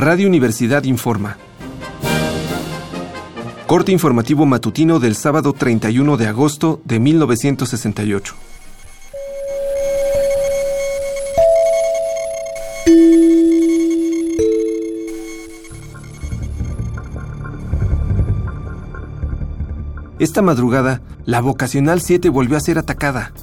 Radio Universidad informa. Corte informativo matutino del sábado 31 de agosto de 1968. Esta madrugada, la vocacional 7 volvió a ser atacada.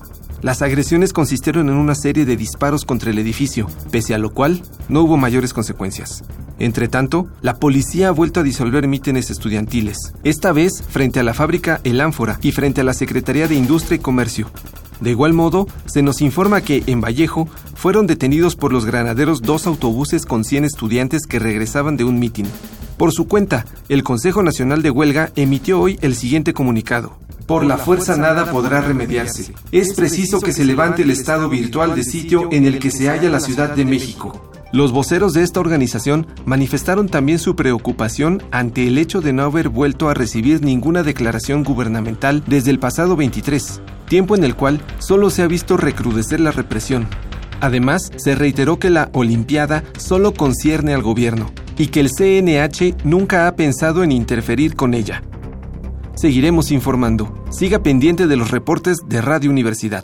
Las agresiones consistieron en una serie de disparos contra el edificio, pese a lo cual no hubo mayores consecuencias. Entre tanto, la policía ha vuelto a disolver mítines estudiantiles, esta vez frente a la fábrica El Ánfora y frente a la Secretaría de Industria y Comercio. De igual modo, se nos informa que en Vallejo fueron detenidos por los granaderos dos autobuses con 100 estudiantes que regresaban de un mitin. Por su cuenta, el Consejo Nacional de Huelga emitió hoy el siguiente comunicado. Por la fuerza nada podrá remediarse. Es preciso que se levante el estado virtual de sitio en el que se halla la Ciudad de México. Los voceros de esta organización manifestaron también su preocupación ante el hecho de no haber vuelto a recibir ninguna declaración gubernamental desde el pasado 23, tiempo en el cual solo se ha visto recrudecer la represión. Además, se reiteró que la Olimpiada solo concierne al gobierno y que el CNH nunca ha pensado en interferir con ella. Seguiremos informando. Siga pendiente de los reportes de Radio Universidad.